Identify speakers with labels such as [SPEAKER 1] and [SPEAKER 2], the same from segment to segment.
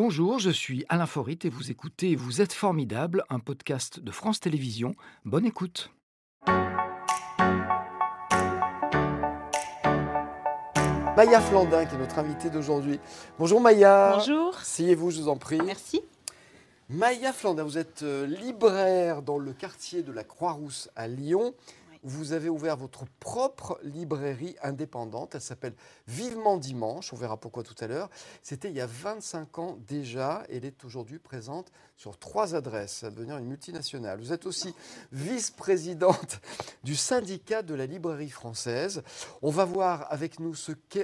[SPEAKER 1] Bonjour, je suis Alain Forit et vous écoutez Vous êtes formidable, un podcast de France Télévisions. Bonne écoute.
[SPEAKER 2] Maya Flandin, qui est notre invitée d'aujourd'hui. Bonjour Maya.
[SPEAKER 3] Bonjour.
[SPEAKER 2] Asseyez-vous, je vous en prie.
[SPEAKER 3] Merci.
[SPEAKER 2] Maya Flandin, vous êtes euh, libraire dans le quartier de la Croix-Rousse à Lyon. Vous avez ouvert votre propre librairie indépendante. Elle s'appelle Vivement Dimanche. On verra pourquoi tout à l'heure. C'était il y a 25 ans déjà. Elle est aujourd'hui présente sur trois adresses. Va devenir une multinationale. Vous êtes aussi vice-présidente du syndicat de la librairie française. On va voir avec, nous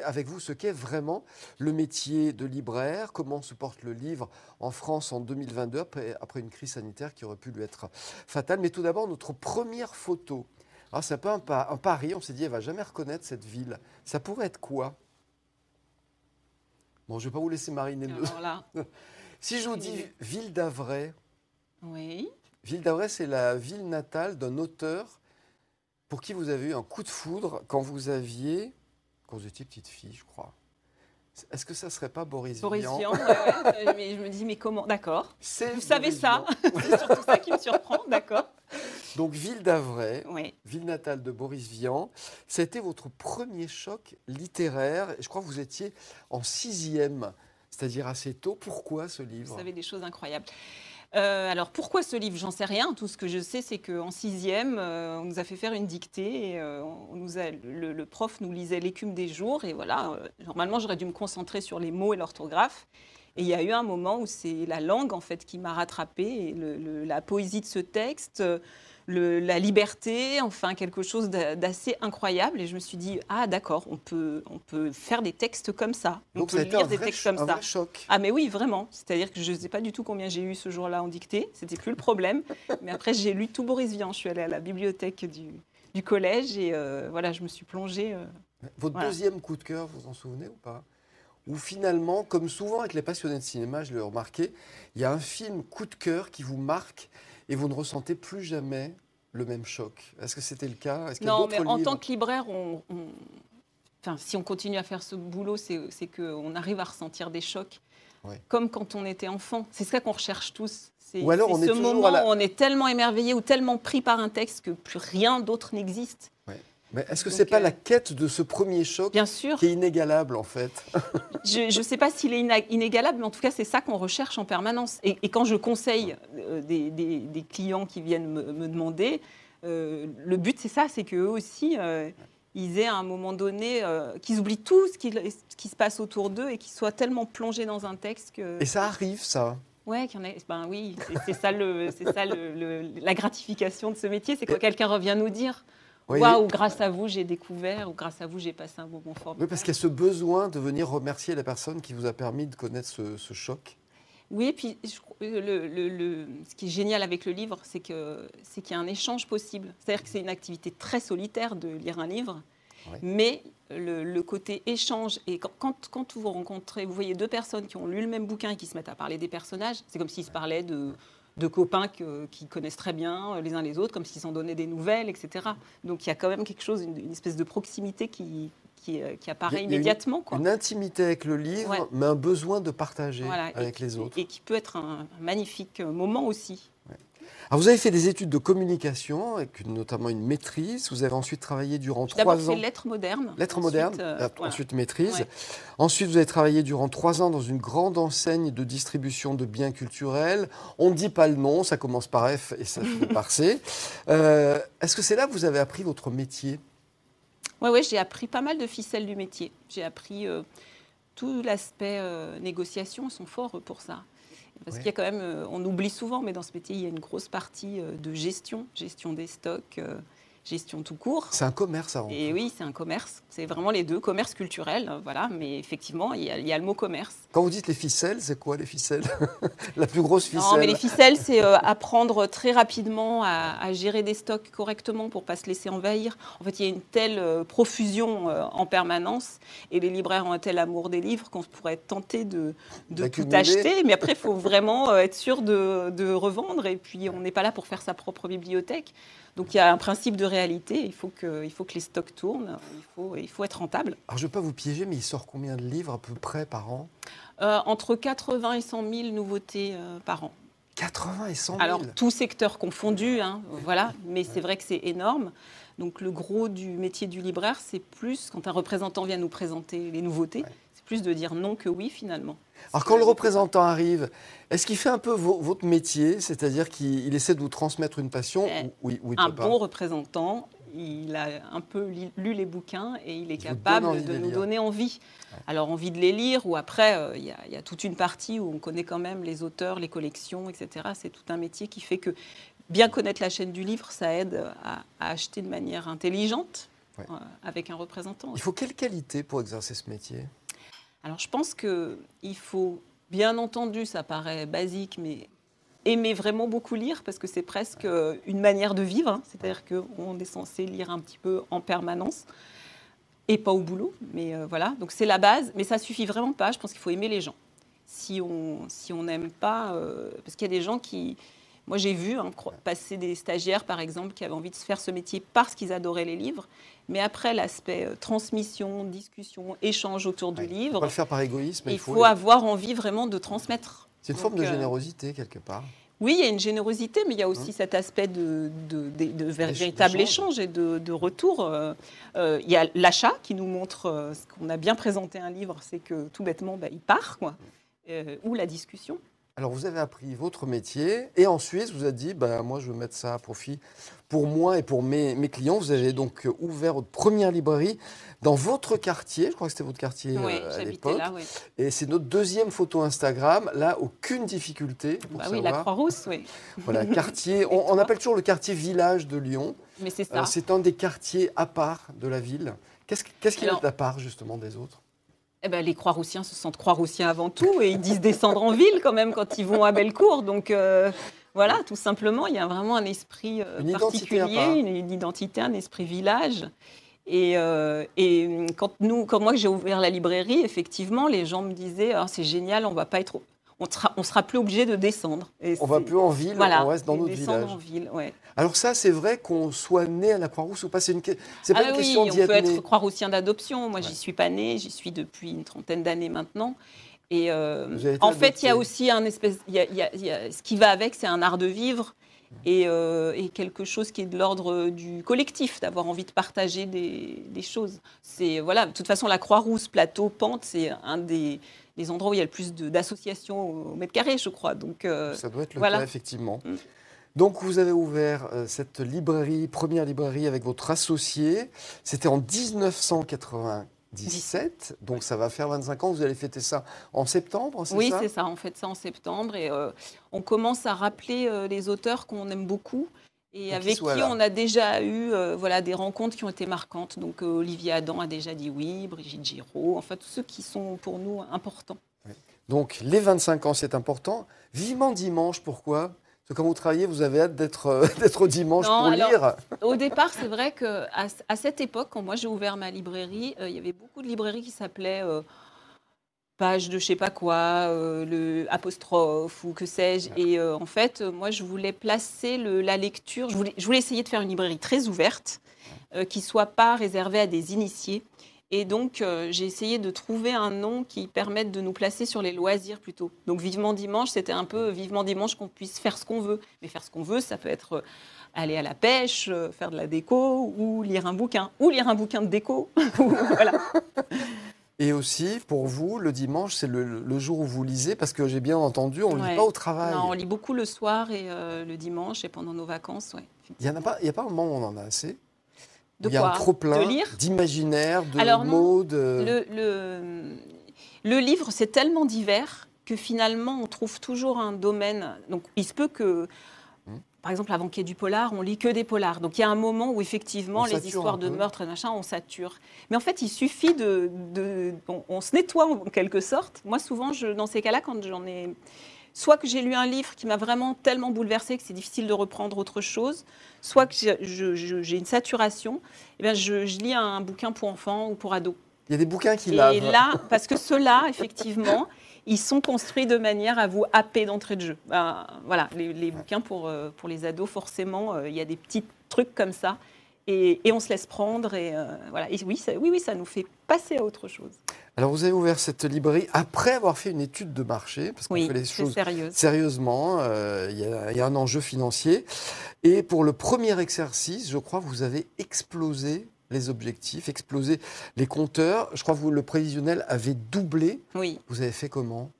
[SPEAKER 2] avec vous ce qu'est vraiment le métier de libraire, comment se porte le livre en France en 2022 après, après une crise sanitaire qui aurait pu lui être fatale. Mais tout d'abord, notre première photo. Ah, c'est un peu un, pari. On s'est dit, elle va jamais reconnaître cette ville. Ça pourrait être quoi? Bon, je ne vais pas vous laisser mariner. si je vous dis ville d'Avray.
[SPEAKER 3] Oui.
[SPEAKER 2] Ville d'Avray, c'est la ville natale d'un auteur pour qui vous avez eu un coup de foudre quand vous aviez, quand vous étiez petite fille, je crois. Est-ce que ça ne serait pas Boris,
[SPEAKER 3] Boris
[SPEAKER 2] Vian
[SPEAKER 3] Vian, mais je me dis, mais comment? D'accord. Vous savez ça C'est surtout ça qui me surprend, d'accord.
[SPEAKER 2] Donc, Ville d'Avray, ville natale de Boris Vian, c'était votre premier choc littéraire. Je crois que vous étiez en sixième, c'est-à-dire assez tôt. Pourquoi ce livre?
[SPEAKER 3] Vous savez des choses incroyables. Euh, alors pourquoi ce livre? J'en sais rien. Tout ce que je sais, c'est qu'en sixième, euh, on nous a fait faire une dictée. Et, euh, on nous a, le, prof nous lisait l'écume des jours. Et voilà, normalement, j'aurais dû me concentrer sur les mots et l'orthographe. Et il y a eu un moment où c'est la langue en fait qui m'a rattrapée, et la poésie de ce texte, la liberté, enfin quelque chose d'assez incroyable. Et je me suis dit, ah d'accord, on peut, on peut faire des textes comme ça.
[SPEAKER 2] On Donc peut lire des textes comme ça. choc.
[SPEAKER 3] Ah mais oui, vraiment. C'est-à-dire que je ne sais pas du tout combien j'ai eu ce jour-là en dictée. C'était plus le problème. mais après, j'ai lu tout Boris Vian. Je suis allée à la bibliothèque du, du collège et euh, voilà, je me suis plongée. Euh,
[SPEAKER 2] Votre deuxième coup de cœur, vous en souvenez ou pas? Ou finalement, comme souvent avec les passionnés de cinéma, je l'ai remarqué, il y a un film coup de cœur qui vous marque et vous ne ressentez plus jamais le même choc. Est-ce que c'était le cas?
[SPEAKER 3] Non, mais en tant que libraire, on, Enfin, si on continue à faire ce boulot, c'est qu'on arrive à ressentir des chocs, comme quand on était enfant. C'est ça qu'on recherche tous.
[SPEAKER 2] Ou alors on
[SPEAKER 3] ce
[SPEAKER 2] est
[SPEAKER 3] moment où on est tellement émerveillé ou tellement pris par un texte que plus rien d'autre n'existe.
[SPEAKER 2] Mais est-ce que ce n'est pas la euh, quête de ce premier choc
[SPEAKER 3] bien sûr.
[SPEAKER 2] qui est inégalable en fait?
[SPEAKER 3] Je ne sais pas s'il est inégalable, mais en tout cas c'est ça qu'on recherche en permanence. Et, quand je conseille euh, des, clients qui viennent me, demander, euh, le but c'est ça, c'est qu'eux aussi, ils aient à un moment donné, qu'ils oublient tout ce qui, ce qui, se passe autour d'eux et qu'ils soient tellement plongés dans un texte que...
[SPEAKER 2] Et ça arrive ça?
[SPEAKER 3] Ouais, qu'il y en ait. Ben oui, c'est ça, le, ça le, la gratification de ce métier, c'est quand quelqu'un revient nous dire Waouh, grâce à vous, j'ai découvert, ou grâce à vous, j'ai passé un moment fort.
[SPEAKER 2] Oui, parce qu'il y a ce besoin de venir remercier la personne qui vous a permis de connaître ce, choc.
[SPEAKER 3] Oui, et puis le, ce qui est génial avec le livre, c'est qu'il y a un échange possible. C'est-à-dire que c'est une activité très solitaire de lire un livre, mais le, côté échange, et quand, quand, vous rencontrez, vous voyez deux personnes qui ont lu le même bouquin et qui se mettent à parler des personnages, c'est comme s'ils se parlaient de, de copains qui connaissent très bien euh, les uns les autres, comme s'ils s'en donnaient des nouvelles, etc. Donc il y a quand même quelque chose, une, espèce de proximité qui, qui, euh, apparaît immédiatement.
[SPEAKER 2] Une, une, intimité avec le livre, mais un besoin de partager avec les autres.
[SPEAKER 3] Et qui peut être un magnifique moment aussi
[SPEAKER 2] vous avez fait des études de communication, avec notamment une maîtrise. Vous avez ensuite travaillé durant trois ans.
[SPEAKER 3] D'abord fait lettres modernes.
[SPEAKER 2] Lettres modernes, euh, ensuite maîtrise. Ensuite, vous avez travaillé durant trois ans dans une grande enseigne de distribution de biens culturels. On ne dit pas le nom, ça commence par F et ça finit par C. Euh, est-ce que c'est là que vous avez appris votre métier?
[SPEAKER 3] Oui, ouais, j'ai appris pas mal de ficelles du métier. J'ai appris euh, tout l'aspect négociation, ils sont forts pour ça. Parce qu'il y a quand même, euh, on oublie souvent, mais dans ce métier, il y a une grosse partie euh, de gestion, gestion des stocks, euh, gestion tout court.
[SPEAKER 2] C'est un commerce avant.
[SPEAKER 3] Et oui, c'est un commerce. C'est vraiment les deux, commerce culturel, voilà. Mais effectivement, il y, a, le mot commerce.
[SPEAKER 2] Quand vous dites les ficelles, c'est quoi les ficelles La plus grosse ficelle
[SPEAKER 3] Non, mais les ficelles, c'est euh, apprendre très rapidement à, gérer des stocks correctement pour pas se laisser envahir. En fait, il y a une telle euh, profusion euh, en permanence et les libraires ont un tel amour des livres qu'on pourrait être tenté de, de tout acheter. Mais après, il faut vraiment être sûr de, de revendre. Et puis, on n'est pas là pour faire sa propre bibliothèque. Donc il y a un principe de réalité, il faut que, il faut que les stocks tournent, il faut, il faut être rentable.
[SPEAKER 2] Alors je ne vais pas vous piéger, mais il sort combien de livres à peu près par an?
[SPEAKER 3] Euh, entre 80 et 100 000 nouveautés euh, par an.
[SPEAKER 2] 80 et 100 000
[SPEAKER 3] Alors, tout secteur confondu, hein, voilà, mais c'est vrai que c'est énorme. Donc, le gros du métier du libraire, c'est plus, quand un représentant vient nous présenter les nouveautés,
[SPEAKER 2] Ouais.
[SPEAKER 3] Plus de dire non que oui, finalement.
[SPEAKER 2] Alors quand le représentant arrive, est-ce qu'il fait un peu vo- votre métier, c'est-à-dire qu'il il essaie de vous transmettre une passion
[SPEAKER 3] Eh,
[SPEAKER 2] ou, oui, ou il
[SPEAKER 3] Un
[SPEAKER 2] peut pas
[SPEAKER 3] bon représentant, il a un peu lu les bouquins et il est capable de nous
[SPEAKER 2] lire.
[SPEAKER 3] donner envie. Alors, envie de les lire, ou après, euh, il y, a- il y a toute une partie où on connaît quand même les auteurs, les collections, etc. C'est tout un métier qui fait que bien connaître la chaîne du livre, ça aide à, à acheter de manière intelligente
[SPEAKER 2] Ouais.
[SPEAKER 3] euh, avec un représentant.
[SPEAKER 2] Il faut quelle qualité pour exercer ce métier?
[SPEAKER 3] Alors je pense qu'il faut, bien entendu, ça paraît basique, mais aimer vraiment beaucoup lire, parce que c'est presque euh, une manière de vivre, hein. c'est-à-dire qu'on est censé lire un petit peu en permanence, et pas au boulot, mais euh, voilà, donc c'est la base, mais ça suffit vraiment pas, je pense qu'il faut aimer les gens. Si on n'aime pas, euh, parce qu'il y a des gens qui... Moi, j'ai vu hein, passer des stagiaires, par exemple, qui avaient envie de se faire ce métier parce qu'ils adoraient les livres. Mais après, l'aspect euh, transmission, discussion, échange autour du
[SPEAKER 2] Ouais, faut
[SPEAKER 3] livre,
[SPEAKER 2] pas le faire par égoïsme,
[SPEAKER 3] il
[SPEAKER 2] il
[SPEAKER 3] faut,
[SPEAKER 2] faut.
[SPEAKER 3] avoir envie vraiment de transmettre.
[SPEAKER 2] C'est une
[SPEAKER 3] Donc,
[SPEAKER 2] forme de
[SPEAKER 3] euh,
[SPEAKER 2] générosité quelque part.
[SPEAKER 3] Oui, il y a une générosité, mais il y a aussi cet aspect de, de- de- de véritable échange et de, retour. Euh, euh, il y a l'achat qui nous montre euh, ce qu'on a bien présenté un livre, c'est que tout bêtement, bah, il part, quoi. Euh, ou la discussion.
[SPEAKER 2] Alors vous avez appris votre métier et ensuite vous avez dit, bah, moi je veux mettre ça à profit pour moi et pour mes, mes clients. Vous avez donc euh, ouvert votre première librairie dans votre quartier, je crois que c'était votre quartier
[SPEAKER 3] Oui,
[SPEAKER 2] euh, à l'époque.
[SPEAKER 3] oui.
[SPEAKER 2] Et c'est notre deuxième photo Instagram. Là, aucune difficulté pour
[SPEAKER 3] Bah oui, la. Croix-Rousse, oui.
[SPEAKER 2] Voilà, quartier. On, on appelle toujours le quartier village de Lyon.
[SPEAKER 3] Mais c'est
[SPEAKER 2] Euh,
[SPEAKER 3] ça.
[SPEAKER 2] c'est un des quartiers à part de la ville. Qu'est-ce qu'il a
[SPEAKER 3] Alors-
[SPEAKER 2] d'à part justement des autres?
[SPEAKER 3] Eh ben, les Croix-Roussiens se sentent Croix-Roussiens avant tout et ils disent descendre en ville quand même quand ils vont à Bellecour. Donc euh, voilà, tout simplement, il y a vraiment un esprit euh,
[SPEAKER 2] Une
[SPEAKER 3] particulier,
[SPEAKER 2] part.
[SPEAKER 3] une, une identité, un esprit village. Et, euh, et quand, nous, quand moi j'ai ouvert la librairie, effectivement, les gens me disaient Ah, c'est génial, on va pas être, on sera, on sera plus obligé de descendre. Et
[SPEAKER 2] On va plus en ville,
[SPEAKER 3] voilà,
[SPEAKER 2] on reste dans notre village.
[SPEAKER 3] en ville, ouais.
[SPEAKER 2] Alors ça, c'est vrai qu'on soit né à la Croix-Rousse ou pas. C'est une, c'est pas
[SPEAKER 3] Ah
[SPEAKER 2] une
[SPEAKER 3] oui,
[SPEAKER 2] question
[SPEAKER 3] on
[SPEAKER 2] d'y
[SPEAKER 3] peut
[SPEAKER 2] être né.
[SPEAKER 3] être Croix-Roussien d'adoption. Moi,
[SPEAKER 2] Ouais.
[SPEAKER 3] j'y suis pas née, j'y suis depuis une trentaine d'années maintenant. Et euh, en fait, il y a aussi un espèce, il y a- il y a- il y a- ce qui va avec, c'est un art de vivre et, euh, et quelque chose qui est de l'ordre du collectif, d'avoir envie de partager des, des choses. C'est voilà, de toute façon, la Croix-Rousse, plateau, pente, c'est un des, des endroits où il y a le plus d'associations au mètre carré, je crois. Donc euh,
[SPEAKER 2] Ça doit être le
[SPEAKER 3] voilà.
[SPEAKER 2] cas, effectivement.
[SPEAKER 3] Mm.
[SPEAKER 2] Donc, vous avez ouvert euh, cette librairie, première librairie avec votre associé. C'était en 1997. Donc, ça va faire 25 ans. Vous allez fêter ça en septembre, c'est
[SPEAKER 3] Oui,
[SPEAKER 2] ça?
[SPEAKER 3] c'est ça. On fait ça en septembre et euh, on commence à rappeler euh, les auteurs qu'on aime beaucoup et
[SPEAKER 2] Pour
[SPEAKER 3] avec qui
[SPEAKER 2] là.
[SPEAKER 3] on a déjà eu euh, voilà, des rencontres qui ont été marquantes. Donc euh, Olivier Adam a déjà dit oui, Brigitte Giraud, enfin tous ceux qui sont pour nous importants.
[SPEAKER 2] Donc, les 25 ans, c'est important. Vivement dimanche, pourquoi? Parce que quand vous travaillez, vous avez hâte d'être euh, dimanche
[SPEAKER 3] Non,
[SPEAKER 2] pour
[SPEAKER 3] alors-
[SPEAKER 2] lire.
[SPEAKER 3] Au départ, c'est vrai qu'à à cette époque, quand moi j'ai ouvert ma librairie, euh, il y avait beaucoup de librairies qui s'appelaient page de je sais pas quoi, euh, le apostrophe ou que sais-je. Et euh, en fait, euh, moi, je voulais placer le- la lecture. Je voulais, je voulais essayer de faire une librairie très ouverte, euh, qui soit pas réservée à des initiés. Et donc, j'ai essayé de trouver un nom qui permette de nous placer sur les loisirs plutôt. Donc, Vivement Dimanche, c'était un peu Vivement Dimanche qu'on puisse faire ce qu'on veut. Mais faire ce qu'on veut, ça peut être aller à la pêche, faire de la déco ou lire un bouquin. Ou lire un bouquin de déco. voilà.
[SPEAKER 2] Et aussi, pour vous, le dimanche, c'est le, le jour où vous lisez, parce que j'ai bien entendu, on ne lit pas au travail.
[SPEAKER 3] Non, on lit beaucoup le soir et euh, le dimanche et pendant nos vacances. Ouais.
[SPEAKER 2] Il n'y a, pas- y a pas un moment où on en a assez?
[SPEAKER 3] De
[SPEAKER 2] Il y a
[SPEAKER 3] quoi?
[SPEAKER 2] un trop-plein
[SPEAKER 3] De lire?
[SPEAKER 2] d'imaginaire, de
[SPEAKER 3] Alors non,
[SPEAKER 2] mots, de...
[SPEAKER 3] le, le, le livre, c'est tellement divers que finalement, on trouve toujours un domaine. Donc, il se peut que. Par exemple, avant qu'il y ait du polar, on lit que des polars. Donc, il y a un moment où, effectivement,
[SPEAKER 2] On
[SPEAKER 3] les histoires de
[SPEAKER 2] peu.
[SPEAKER 3] meurtre et machin, on sature. Mais en fait, il suffit de. de- on, on se nettoie en quelque sorte. Moi, souvent, je, dans ces cas-là, quand j'en ai. Soit que j'ai lu un livre qui m'a vraiment tellement bouleversé que c'est difficile de reprendre autre chose, soit que j'ai une saturation, eh bien je, je lis un bouquin pour enfants ou pour ados.
[SPEAKER 2] Il y a des bouquins qui
[SPEAKER 3] Et
[SPEAKER 2] lavent.
[SPEAKER 3] là, parce que ceux-là, effectivement, ils sont construits de manière à vous happer d'entrée de jeu. Ben, voilà, les, les bouquins pour, euh, pour les ados, forcément, euh, il y a des petits trucs comme ça. Et, et on se laisse prendre. Et, euh, voilà. et oui, ça, oui, oui, ça nous fait passer à autre chose.
[SPEAKER 2] Alors vous avez ouvert cette librairie après avoir fait une étude de marché, parce qu'on
[SPEAKER 3] Oui,
[SPEAKER 2] fait les choses sérieusement, il y, y a un enjeu financier. Et pour le premier exercice, je crois vous avez explosé les objectifs, explosé les compteurs. Je crois que vous, le prévisionnel avait doublé.
[SPEAKER 3] Oui.
[SPEAKER 2] Vous avez fait comment?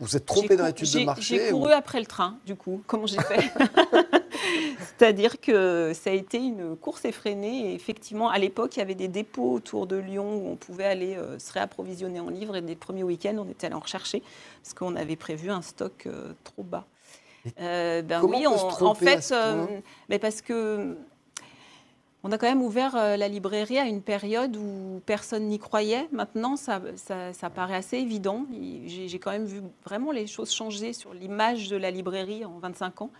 [SPEAKER 2] Vous êtes trompé dans l'étude de marché
[SPEAKER 3] J'ai
[SPEAKER 2] ou-
[SPEAKER 3] couru après le train, du coup. Comment j'ai fait? C'est-à-dire que ça a été une course effrénée. Et effectivement, à l'époque, il y avait des dépôts autour de Lyon où on pouvait aller euh, se réapprovisionner en livres. Et des premiers week-ends, on était allé en rechercher parce qu'on avait prévu un stock euh, trop bas. Euh, ben
[SPEAKER 2] comment
[SPEAKER 3] oui,
[SPEAKER 2] on
[SPEAKER 3] en fait, mais parce que on a quand même ouvert euh, la librairie à une période où personne n'y croyait. Maintenant, ça, paraît assez évident. J'ai quand même vu vraiment les choses changer sur l'image de la librairie en 25 ans.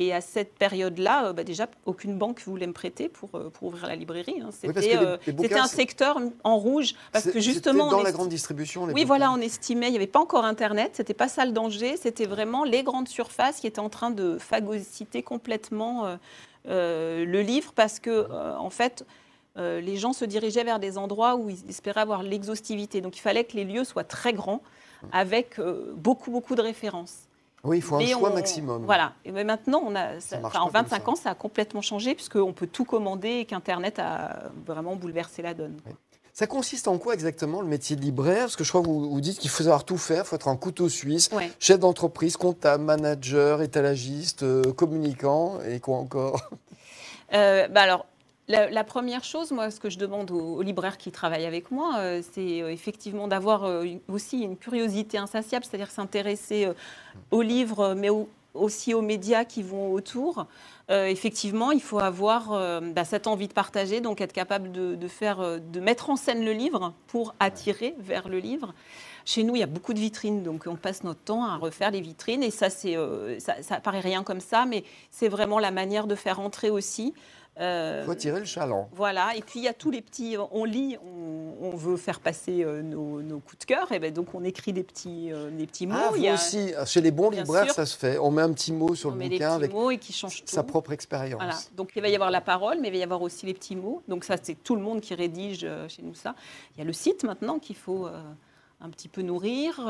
[SPEAKER 3] Et à cette période-là, euh, bah, déjà, aucune banque voulait me prêter pour, euh, pour ouvrir la librairie. hein. C'était euh, un secteur en rouge. Parce que justement,
[SPEAKER 2] dans la grande distribution. les
[SPEAKER 3] oui,
[SPEAKER 2] bouquins.
[SPEAKER 3] voilà, on estimait, il n'y avait pas encore Internet, c'était pas ça le danger, c'était vraiment les grandes surfaces qui étaient en train de phagocyter complètement euh, euh, le livre parce que, euh, en fait, les gens se dirigeaient vers des endroits où ils espéraient avoir l'exhaustivité. Donc il fallait que les lieux soient très grands, avec beaucoup, beaucoup de références.
[SPEAKER 2] Oui, il faut un
[SPEAKER 3] Mais
[SPEAKER 2] choix
[SPEAKER 3] on-
[SPEAKER 2] maximum.
[SPEAKER 3] Voilà. Et maintenant, on a, ça- enfin, en
[SPEAKER 2] pas comme
[SPEAKER 3] 25
[SPEAKER 2] ça.
[SPEAKER 3] ans, ça a complètement changé puisqu'on peut tout commander et qu'Internet a vraiment bouleversé la donne.
[SPEAKER 2] Ça consiste en quoi exactement le métier de libraire? Parce que je crois que vous, vous dites qu'il faut savoir tout faire, il faut être un couteau suisse,
[SPEAKER 3] Ouais.
[SPEAKER 2] chef d'entreprise, comptable, manager, étalagiste, euh, communicant et quoi encore?
[SPEAKER 3] Euh, bah alors, la, première chose, moi, ce que je demande aux, libraires qui travaillent avec moi, euh, c'est euh, effectivement d'avoir euh, aussi une curiosité insatiable, c'est-à-dire s'intéresser aux livres, mais au- aussi aux médias qui vont autour. Effectivement, il faut avoir bah, cette envie de partager, donc être capable de, faire, de mettre en scène le livre pour attirer vers le livre. Chez nous, il y a beaucoup de vitrines, donc on passe notre temps à refaire les vitrines. Et ça, c'est, ça, ça paraît rien comme ça, mais c'est vraiment la manière de faire entrer aussi. Euh,
[SPEAKER 2] Il faut attirer le chaland.
[SPEAKER 3] voilà, et puis il y a tous les petits. On lit, on, on veut faire passer euh, nos, nos coups de cœur, et ben donc on écrit des petits, euh, des petits mots.
[SPEAKER 2] Ah,
[SPEAKER 3] il
[SPEAKER 2] vous
[SPEAKER 3] y a,
[SPEAKER 2] aussi, chez les bons
[SPEAKER 3] Bien
[SPEAKER 2] libraires,
[SPEAKER 3] sûr.
[SPEAKER 2] ça se fait. On met un petit mot sur
[SPEAKER 3] on
[SPEAKER 2] le
[SPEAKER 3] met
[SPEAKER 2] bouquin avec
[SPEAKER 3] mots et qui tout.
[SPEAKER 2] sa propre expérience.
[SPEAKER 3] Voilà. Donc il va y avoir la parole, mais il va y avoir aussi les petits mots. Donc ça, c'est tout le monde qui rédige euh, chez nous ça. Il y a le site maintenant qu'il faut euh, un petit peu nourrir.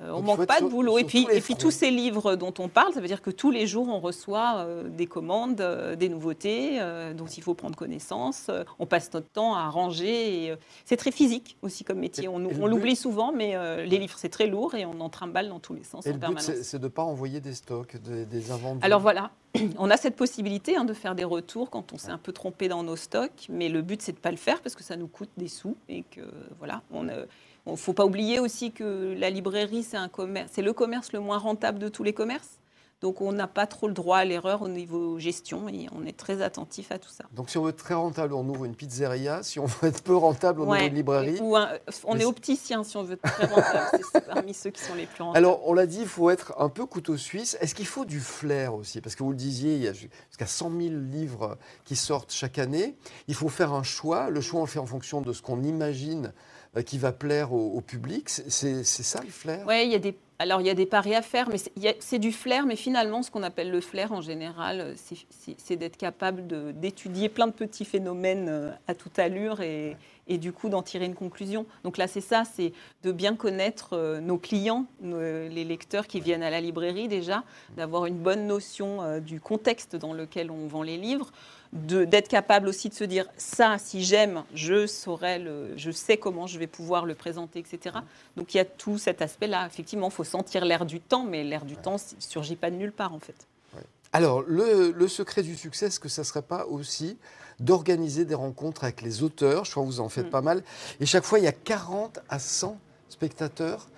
[SPEAKER 3] Euh, on
[SPEAKER 2] faut
[SPEAKER 3] manque pas de boulot. Et puis,
[SPEAKER 2] tous les
[SPEAKER 3] et puis
[SPEAKER 2] fronts.
[SPEAKER 3] tous ces livres dont on parle, ça veut dire que tous les jours, on reçoit euh, des commandes, euh, des nouveautés dont il faut prendre connaissance. On passe notre temps à ranger. c'est très physique aussi comme métier.
[SPEAKER 2] Et-
[SPEAKER 3] on l'oublie souvent, mais les livres, c'est très lourd et on en trimballe dans tous les sens
[SPEAKER 2] Et
[SPEAKER 3] en
[SPEAKER 2] le but,
[SPEAKER 3] permanence.
[SPEAKER 2] c'est de ne pas envoyer des stocks, des, des invendus.
[SPEAKER 3] Alors voilà, on a cette possibilité hein, de faire des retours quand on s'est un peu trompé dans nos stocks, mais le but c'est de ne pas le faire parce que ça nous coûte des sous et que voilà, on ne faut pas oublier aussi que la librairie c'est un commerce, c'est le commerce le moins rentable de tous les commerces. Donc on n'a pas trop le droit à l'erreur au niveau gestion et on est très attentif à tout ça.
[SPEAKER 2] Donc si on veut être très rentable, on ouvre une pizzeria. Si on veut être peu rentable, on
[SPEAKER 3] Ouais.
[SPEAKER 2] ouvre une librairie.
[SPEAKER 3] Ou un- on
[SPEAKER 2] Mais
[SPEAKER 3] est opticien si on veut être très rentable, c'est- parmi ceux qui sont les plus rentables.
[SPEAKER 2] Alors, on l'a dit, il faut être un peu couteau suisse. Est-ce qu'il faut du flair aussi? Parce que vous le disiez, il y a jusqu'à 100 000 livres qui sortent chaque année. Il faut faire un choix. Le choix, on le fait en fonction de ce qu'on imagine euh, qui va plaire au, au public. C'est ça le flair?
[SPEAKER 3] Oui, il y a des. Alors, il y a des paris à faire, mais c'est du flair. Mais finalement, ce qu'on appelle le flair, en général, euh, c'est- d'être capable d'étudier plein de petits phénomènes euh, à toute allure et, et du coup d'en tirer une conclusion. Donc là, c'est ça, c'est de bien connaître euh, nos clients, les lecteurs qui viennent à la librairie déjà, d'avoir une bonne notion euh, du contexte dans lequel on vend les livres, d'être capable aussi de se dire ça, si j'aime, je saurais je sais comment je vais pouvoir le présenter, etc. Donc il y a tout cet aspect-là. Effectivement, il faut sentir l'air du temps, mais l'air du temps ne surgit pas de nulle part en fait.
[SPEAKER 2] Alors, le, le secret du succès, est-ce que ça ne serait pas aussi d'organiser des rencontres avec les auteurs Je crois que vous en faites
[SPEAKER 3] Mm.
[SPEAKER 2] pas mal. Et chaque fois, il y a 40 à 100 spectateurs.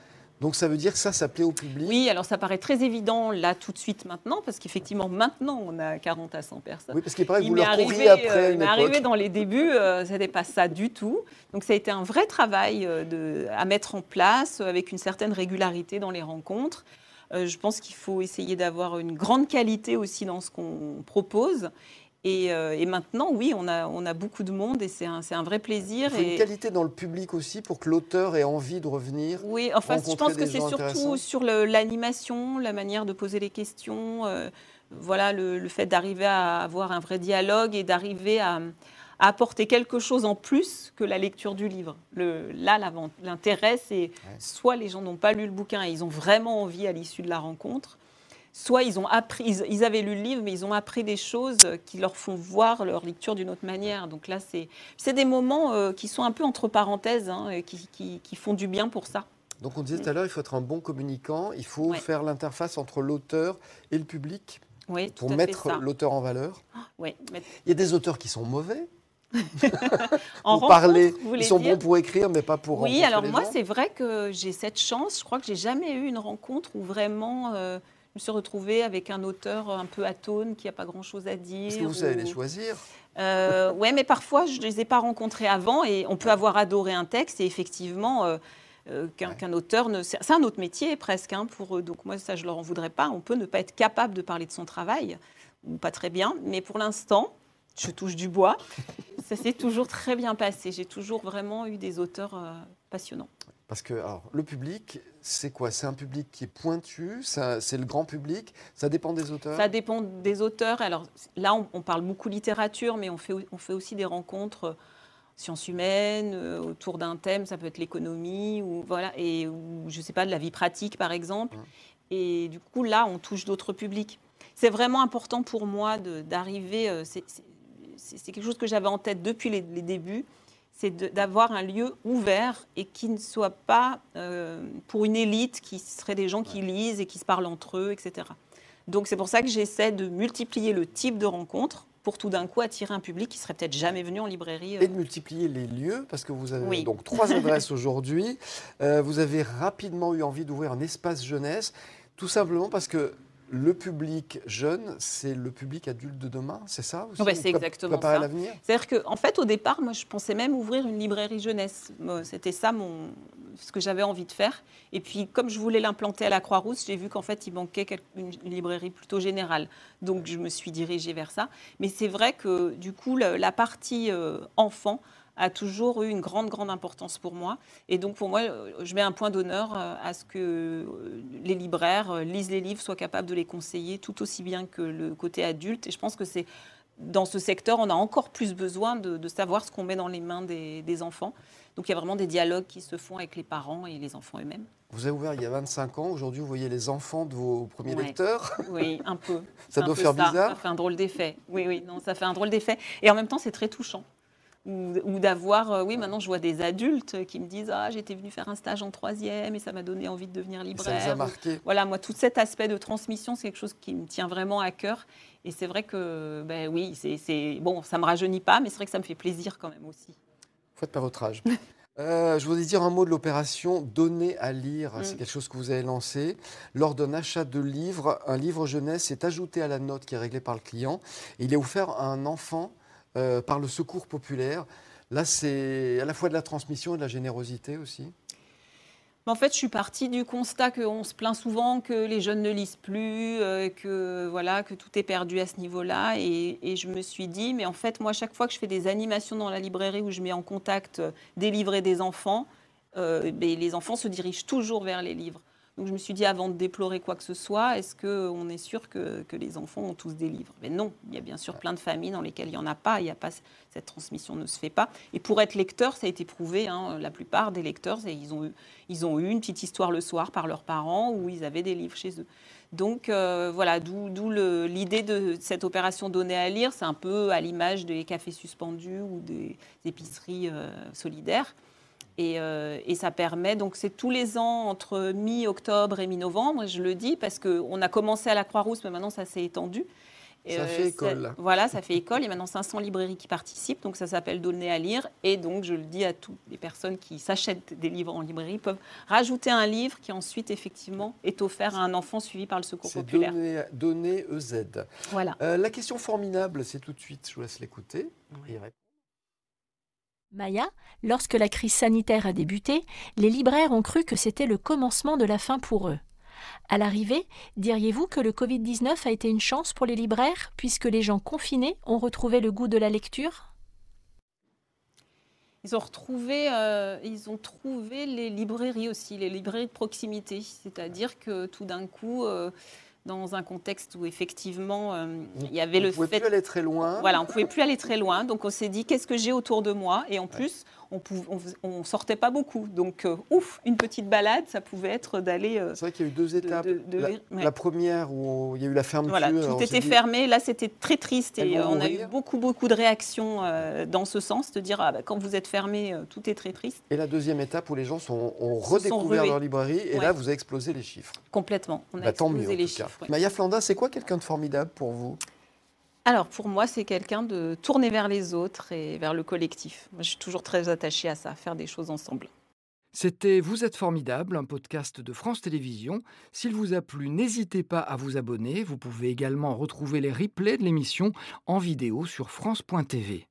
[SPEAKER 2] Donc, ça veut dire que ça, ça plaît au public.
[SPEAKER 3] Oui, alors ça paraît très évident là tout de suite maintenant, parce qu'effectivement maintenant on a 40 à 100 personnes.
[SPEAKER 2] Oui, parce qu'il paraît que
[SPEAKER 3] Il
[SPEAKER 2] vous leur
[SPEAKER 3] arrivé,
[SPEAKER 2] après
[SPEAKER 3] euh, il
[SPEAKER 2] une époque.
[SPEAKER 3] arrivé dans les débuts, euh, ce n'était pas ça du tout. Donc ça a été un vrai travail euh, de, à mettre en place euh, avec une certaine régularité dans les rencontres. Je pense qu'il faut essayer d'avoir une grande qualité aussi dans ce qu'on propose. Et, euh, et maintenant, oui, on a, on a beaucoup de monde et c'est un, vrai
[SPEAKER 2] Il
[SPEAKER 3] plaisir.
[SPEAKER 2] faut une
[SPEAKER 3] et-
[SPEAKER 2] qualité dans le public aussi pour que l'auteur ait envie de revenir.
[SPEAKER 3] oui, enfin, je pense que c'est surtout sur l'animation, la manière de poser les questions, euh, voilà, le, le fait d'arriver à avoir un vrai dialogue et d'arriver à, apporter quelque chose en plus que la lecture du livre. Le, là, l'intérêt, c'est soit les gens n'ont pas lu le bouquin et ils ont vraiment envie à l'issue de la rencontre, soit ils ont appris, ils, avaient lu le livre, mais ils ont appris des choses qui leur font voir leur lecture d'une autre manière. Donc là, c'est des moments euh, qui sont un peu entre parenthèses, hein, et qui, qui, font du bien pour ça.
[SPEAKER 2] Donc on disait tout à l'heure, il faut être un bon communicant, il faut faire l'interface entre l'auteur et le public
[SPEAKER 3] oui,
[SPEAKER 2] pour mettre l'auteur en valeur.
[SPEAKER 3] Oui,
[SPEAKER 2] Il y a des auteurs qui sont mauvais, en pour parler. Ils sont bons pour écrire, mais pas pour.
[SPEAKER 3] Oui, alors moi, c'est vrai que j'ai cette chance. Je crois que j'ai jamais eu une rencontre où vraiment euh, me suis retrouvée avec un auteur un peu atone qui n'a pas grand-chose à dire.
[SPEAKER 2] Est-ce que vous savez les choisir
[SPEAKER 3] euh, Oui, mais parfois je ne les ai pas rencontrés avant et on peut avoir adoré un texte et effectivement. Euh, euh, qu'un auteur ne. C'est un autre métier presque hein, pour eux. Donc moi, ça, je leur en voudrais pas. On peut ne pas être capable de parler de son travail, ou pas très bien. Mais pour l'instant, je touche du bois. Ça s'est toujours très bien passé. J'ai toujours vraiment eu des auteurs passionnants.
[SPEAKER 2] Parce que alors, le public, c'est quoi? C'est un public qui est pointu C'est le grand public Ça dépend des auteurs?
[SPEAKER 3] Ça dépend des auteurs. Alors là, on, parle beaucoup littérature, mais on fait, on fait aussi des rencontres euh, sciences humaines euh, autour d'un thème. Ça peut être l'économie ou voilà et ou, je sais pas de la vie pratique par exemple. Mmh. Et du coup là, on touche d'autres publics. C'est vraiment important pour moi d'arriver c'est quelque chose que j'avais en tête depuis les, débuts, c'est d'avoir un lieu ouvert et qui ne soit pas euh, pour une élite qui serait des gens qui lisent et qui se parlent entre eux, etc. Donc c'est pour ça que j'essaie de multiplier le type de rencontres pour tout d'un coup attirer un public qui serait peut-être jamais venu en librairie.
[SPEAKER 2] Euh. Et de multiplier les lieux, parce que vous avez donc trois adresses aujourd'hui. Euh, vous avez rapidement eu envie d'ouvrir un espace jeunesse, tout simplement parce que le public jeune, c'est le public adulte de demain, c'est ça
[SPEAKER 3] aussi C'est exactement
[SPEAKER 2] ça. l'avenir
[SPEAKER 3] C'est-à-dire qu'en en fait, au départ, moi, je pensais même ouvrir une librairie jeunesse. C'était ça mon, ce que j'avais envie de faire. Et puis, comme je voulais l'implanter à la Croix-Rousse, j'ai vu qu'en fait, il manquait une, librairie plutôt générale. Donc, je me suis dirigée vers ça. Mais c'est vrai que, du coup, la, partie euh, enfant, a toujours eu une grande, grande importance pour moi. Et donc, pour moi, je mets un point d'honneur euh, à ce que euh, les libraires euh, lisent les livres, soient capables de les conseiller tout aussi bien que le côté adulte. Et je pense que c'est dans ce secteur, on a encore plus besoin de, savoir ce qu'on met dans les mains des, enfants. Donc il y a vraiment des dialogues qui se font avec les parents et les enfants eux-mêmes.
[SPEAKER 2] Vous avez ouvert il y a 25 ans. Aujourd'hui, vous voyez les enfants de vos premiers lecteurs
[SPEAKER 3] Oui, un peu.
[SPEAKER 2] ça doit faire bizarre
[SPEAKER 3] Ça fait un drôle d'effet. Oui, oui, non, ça fait un drôle d'effet. Et en même temps, c'est très touchant ou, d'avoir, euh, oui, maintenant je vois des adultes qui me disent Ah, j'étais venu faire un stage en troisième et ça m'a donné envie de devenir libraire.
[SPEAKER 2] Ça vous a marqué?
[SPEAKER 3] Voilà, moi, tout cet aspect de transmission, c'est quelque chose qui me tient vraiment à cœur. Et c'est vrai que, ben oui, c'est bon, ça me rajeunit pas, mais c'est vrai que ça me fait plaisir quand même aussi.
[SPEAKER 2] Faites pas votre âge. Euh, je voudrais dire un mot de l'opération Donner à lire. C'est mm. quelque chose que vous avez lancé. Lors d'un achat de livres, un livre jeunesse est ajouté à la note qui est réglée par le client. il est offert à un enfant euh, par le secours populaire. Là, c'est à la fois de la transmission et de la générosité aussi.
[SPEAKER 3] En fait, je suis partie du constat qu'on se plaint souvent que les jeunes ne lisent plus, euh, que voilà, que tout est perdu à ce niveau-là. Et, je me suis dit, mais en fait, moi, chaque fois que je fais des animations dans la librairie où je mets en contact des livres et des enfants, euh, ben, les enfants se dirigent toujours vers les livres. Donc je me suis dit, avant de déplorer quoi que ce soit, est-ce qu'on est sûr que, les enfants ont tous des livres? Mais non, il y a bien sûr plein de familles dans lesquelles il n'y en a pas, il y a pas, cette transmission ne se fait pas. Et pour être lecteur, ça a été prouvé, hein, la plupart des lecteurs, ils ont, eu, ils ont eu une petite histoire le soir par leurs parents où ils avaient des livres chez eux. Donc euh, voilà, d'où l'idée de cette opération donnée à lire, c'est un peu à l'image des cafés suspendus ou des épiceries euh, solidaires. Euh, et, ça permet, donc c'est tous les ans entre mi-octobre et mi-novembre, je le dis parce qu'on a commencé à la Croix-Rousse, mais maintenant ça s'est étendu.
[SPEAKER 2] ça euh, fait école.
[SPEAKER 3] voilà, ça fait école. Il y a maintenant 500 librairies qui participent, donc ça s'appelle Donner à lire. Et donc, je le dis à toutes les personnes qui s'achètent des livres en librairie, peuvent rajouter un livre qui ensuite, effectivement, est offert à un enfant suivi par le Secours populaire.
[SPEAKER 2] Donner, donner EZ.
[SPEAKER 3] Voilà.
[SPEAKER 2] Euh, la question formidable, c'est tout de suite, je vous laisse l'écouter.
[SPEAKER 4] Maya, lorsque la crise sanitaire a débuté, les libraires ont cru que c'était le commencement de la fin pour eux. À l'arrivée, diriez-vous que le Covid-19 a été une chance pour les libraires, puisque les gens confinés ont retrouvé le goût de la lecture?
[SPEAKER 3] Ils ont retrouvé, euh, trouvé les librairies aussi, les librairies de proximité. C'est-à-dire que tout d'un coup, euh, dans un contexte où effectivement euh, il y avait
[SPEAKER 2] on
[SPEAKER 3] le
[SPEAKER 2] pouvait
[SPEAKER 3] fait.
[SPEAKER 2] plus aller très loin.
[SPEAKER 3] Voilà, on pouvait plus aller très loin, donc on s'est dit qu'est-ce que j'ai autour de moi, et en plus on, ne sortait pas beaucoup, donc euh, ouf, une petite balade, ça pouvait être d'aller.
[SPEAKER 2] C'est vrai qu'il y a eu deux étapes.
[SPEAKER 3] de- de-
[SPEAKER 2] la,
[SPEAKER 3] ouais.
[SPEAKER 2] la première où il y a eu la fermeture.
[SPEAKER 3] Voilà, tout était
[SPEAKER 2] dit,
[SPEAKER 3] fermé. Là, c'était très triste et euh, on a eu beaucoup, beaucoup de réactions euh, dans ce sens, de dire ah, bah, quand vous êtes fermé, euh, tout est très triste.
[SPEAKER 2] Et la deuxième étape où les gens sont, ont
[SPEAKER 3] sont
[SPEAKER 2] redécouvert leur librairie, et
[SPEAKER 3] Ouais.
[SPEAKER 2] là, vous avez explosé les chiffres.
[SPEAKER 3] Complètement. On a
[SPEAKER 2] Bah, tant
[SPEAKER 3] explosé
[SPEAKER 2] mieux,
[SPEAKER 3] les chiffres. ouais.
[SPEAKER 2] Maya Flanda, c'est quoi quelqu'un de formidable pour vous?
[SPEAKER 3] Alors, pour moi, c'est quelqu'un de tourner vers les autres et vers le collectif. Moi, je suis toujours très attachée à ça, faire des choses ensemble.
[SPEAKER 1] C'était Vous êtes formidable, un podcast de France Télévisions. S'il vous a plu, n'hésitez pas à vous abonner. Vous pouvez également retrouver les replays de l'émission en vidéo sur France.tv.